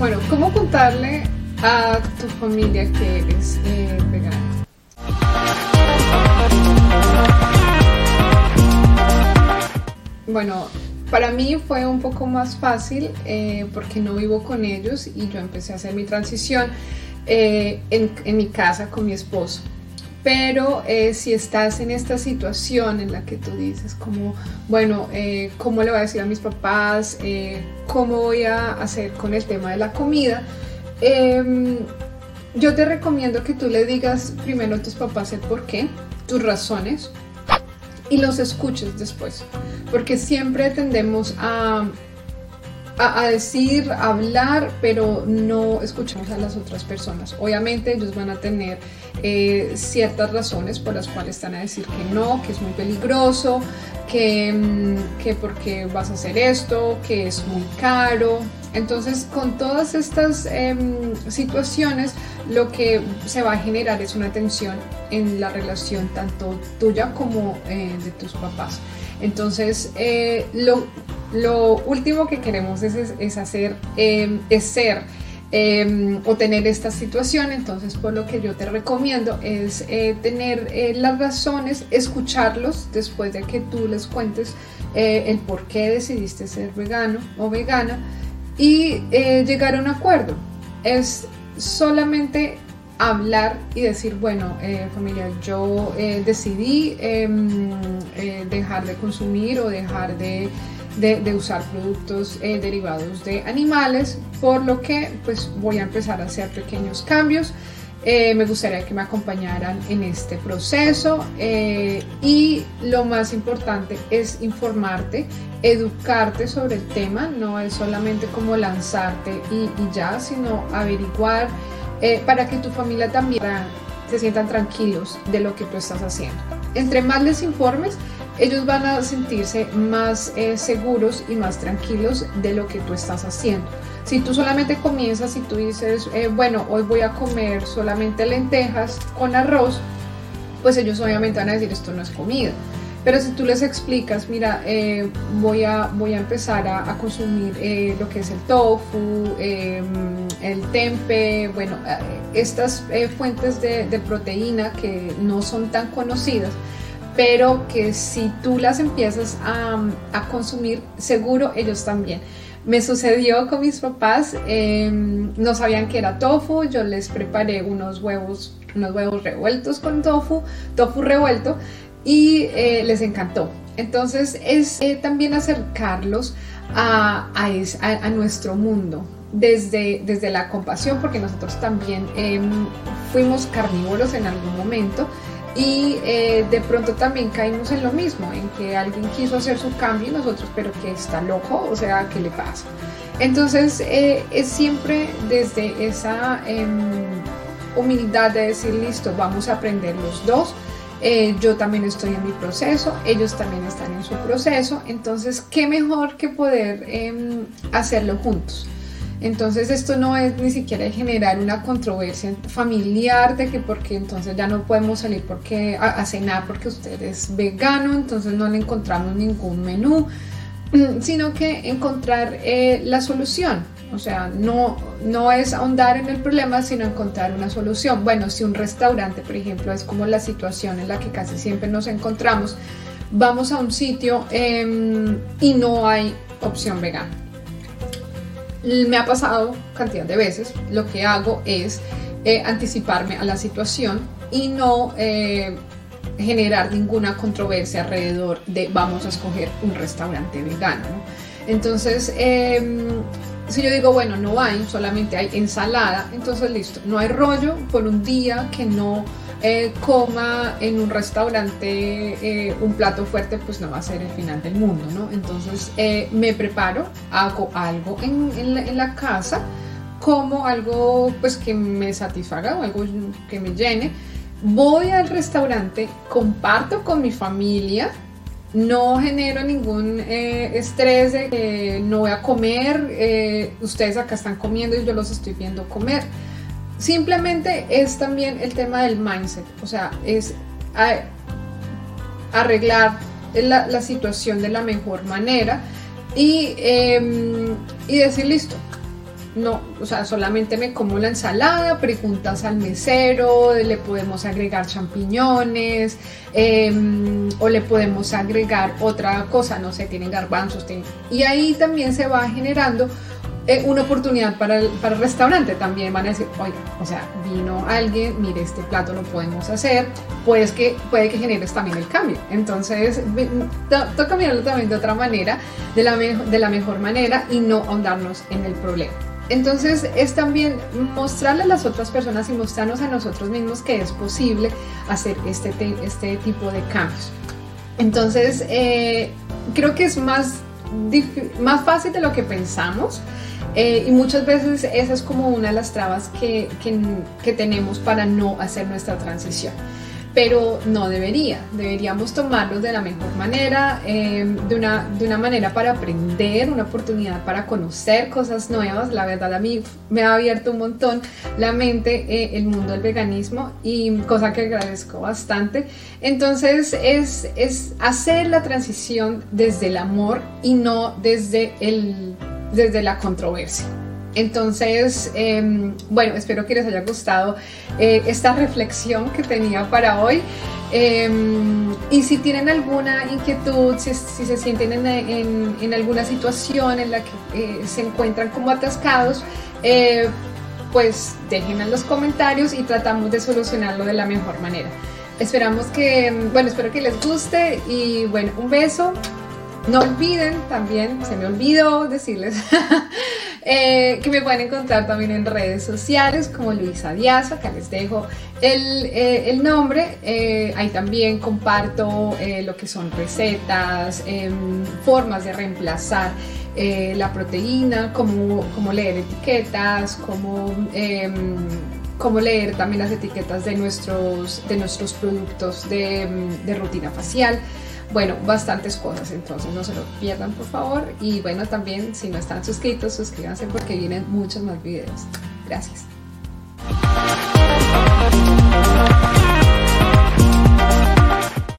Bueno, ¿cómo contarle a tu familia que eres eh, vegano? Bueno, para mí fue un poco más fácil eh, porque no vivo con ellos y yo empecé a hacer mi transición eh, en, en, mi casa con mi esposo. Pero eh, si estás en esta situación en la que tú dices como, bueno, eh, ¿cómo le voy a decir a mis papás? Eh, ¿Cómo voy a hacer con el tema de la comida? Em, yo te recomiendo que tú le digas primero a tus papás el por qué, tus razones, y los escuches después. Porque siempre tendemos a a, decir, a hablar, pero no escuchamos a las otras personas. Obviamente ellos van a tener eh, ciertas razones por las cuales están a decir que no, que es muy peligroso, que, mm, que porque vas a hacer esto, que es muy caro. Entonces, con todas estas em, situaciones, lo que se va a generar es una tensión en la relación tanto tuya como eh, de tus papás. Entonces, eh, lo, lo último que queremos es, hacer, em, es ser em, o tener esta situación. Entonces, por lo que yo te recomiendo es eh, tener eh, las razones, escucharlos después de que tú les cuentes eh, el por qué decidiste ser vegano o vegana y llegar a un acuerdo. Es solamente hablar y decir, bueno, familia, yo decidí em, dejar de consumir o dejar de de, usar productos eh, derivados de animales, por lo que pues voy a empezar a hacer pequeños cambios. Eh, me gustaría que me acompañaran en este proceso eh, y lo más importante es informarte, educarte sobre el tema, no es solamente como lanzarte y, ya, sino averiguar para que tu familia también se sientan tranquilos de lo que tú estás haciendo. Entre más les informes, ellos van a sentirse más eh, seguros y más tranquilos de lo que tú estás haciendo. Si tú solamente comienzas y tú dices, eh, bueno, hoy voy a comer solamente lentejas con arroz, pues ellos obviamente van a decir, esto no es comida. Pero si tú les explicas, mira, eh, voy, a, voy a empezar a, consumir lo que es el tofu, em, el tempe, bueno, estas fuentes de, de proteína que no son tan conocidas, pero que si tú las empiezas a, consumir, seguro ellos también. Me sucedió con mis papás, em, no sabían que era tofu, yo les preparé unos huevos, unos huevos revueltos con tofu, tofu revuelto, y eh, les encantó. Entonces es eh, también acercarlos a, nuestro mundo, desde, desde la compasión, porque nosotros también em, fuimos carnívoros en algún momento y eh, de pronto también caímos en lo mismo, en que alguien quiso hacer su cambio y nosotros, pero que está loco, o sea, ¿qué le pasa? Entonces eh, es siempre desde esa em, humildad de decir, listo, vamos a aprender los dos. Eh, yo también estoy en mi proceso, ellos también están en su proceso, entonces, ¿qué mejor que poder em, hacerlo juntos? Entonces esto no es ni siquiera generar una controversia familiar de que porque entonces ya no podemos salir porque a, cenar porque usted es vegano, entonces no le encontramos ningún menú, sino que encontrar eh, la solución. O sea, no, no es ahondar en el problema, sino encontrar una solución. Bueno, si un restaurante, por ejemplo, es como la situación en la que casi siempre nos encontramos, vamos a un sitio em, y no hay opción vegana me ha pasado cantidad de veces, lo que hago es eh, anticiparme a la situación y no eh, generar ninguna controversia alrededor de vamos a escoger un restaurante vegano. Entonces, em, si yo digo, bueno, no hay, solamente hay ensalada, entonces listo, no hay rollo por un día que no eh, coma en un restaurante eh, un plato fuerte, pues no va a ser el final del mundo, ¿no? Entonces eh, me preparo, hago algo en, la, casa, como algo pues que me satisfaga o algo que me llene. Voy al restaurante, comparto con mi familia, no genero ningún estrés de que no voy a comer, ustedes acá están comiendo y yo los estoy viendo comer. Simplemente es también el tema del mindset, o sea, es arreglar la, situación de la mejor manera y, em, y decir, listo, no, o sea, solamente me como la ensalada, preguntas al mesero, le podemos agregar champiñones em, o le podemos agregar otra cosa, no sé, tienen garbanzos, y ahí también se va generando eh, una oportunidad para el, para el restaurante también van a decir, oiga, o sea, vino alguien, mire, este plato lo podemos hacer, pues que puede que generes también el cambio. Entonces, toca mirarlo también de otra manera, de la, de la mejor manera y no ahondarnos en el problema. Entonces es también mostrarle a las otras personas y mostrarnos a nosotros mismos que es posible hacer este, este tipo de cambios. Entonces eh, creo que es más, más fácil de lo que pensamos. Eh, y muchas veces esa es como una de las trabas que, que tenemos para no hacer nuestra transición pero no debería. Deberíamos tomarlos de la mejor manera, eh, de, una, de una manera para aprender, una oportunidad para conocer cosas nuevas. La verdad a mí me ha abierto un montón la mente eh, el mundo del veganismo y cosa que agradezco bastante. Entonces es, es hacer la transición desde el amor y no desde, el, desde la controversia. Entonces, em, bueno, espero que les haya gustado eh, esta reflexión que tenía para hoy. Em, y si tienen alguna inquietud, si, se sienten en, alguna situación en la que eh, se encuentran como atascados, eh, pues déjenme en los comentarios y tratamos de solucionarlo de la mejor manera. Esperamos que, bueno, espero que les guste y bueno, un beso. No olviden también, se me olvidó decirles Eh, que me pueden encontrar también en redes sociales como Luisa Díaz, acá les dejo el, eh, nombre, eh, ahí también comparto lo que son recetas, em, formas de reemplazar la proteína, cómo, leer etiquetas, cómo em, cómo leer también las etiquetas de nuestros, de nuestros productos de, de rutina facial bueno, bastantes cosas, entonces no se lo pierdan por favor y bueno, también si no están suscritos, suscríbanse porque vienen muchos más videos. Gracias.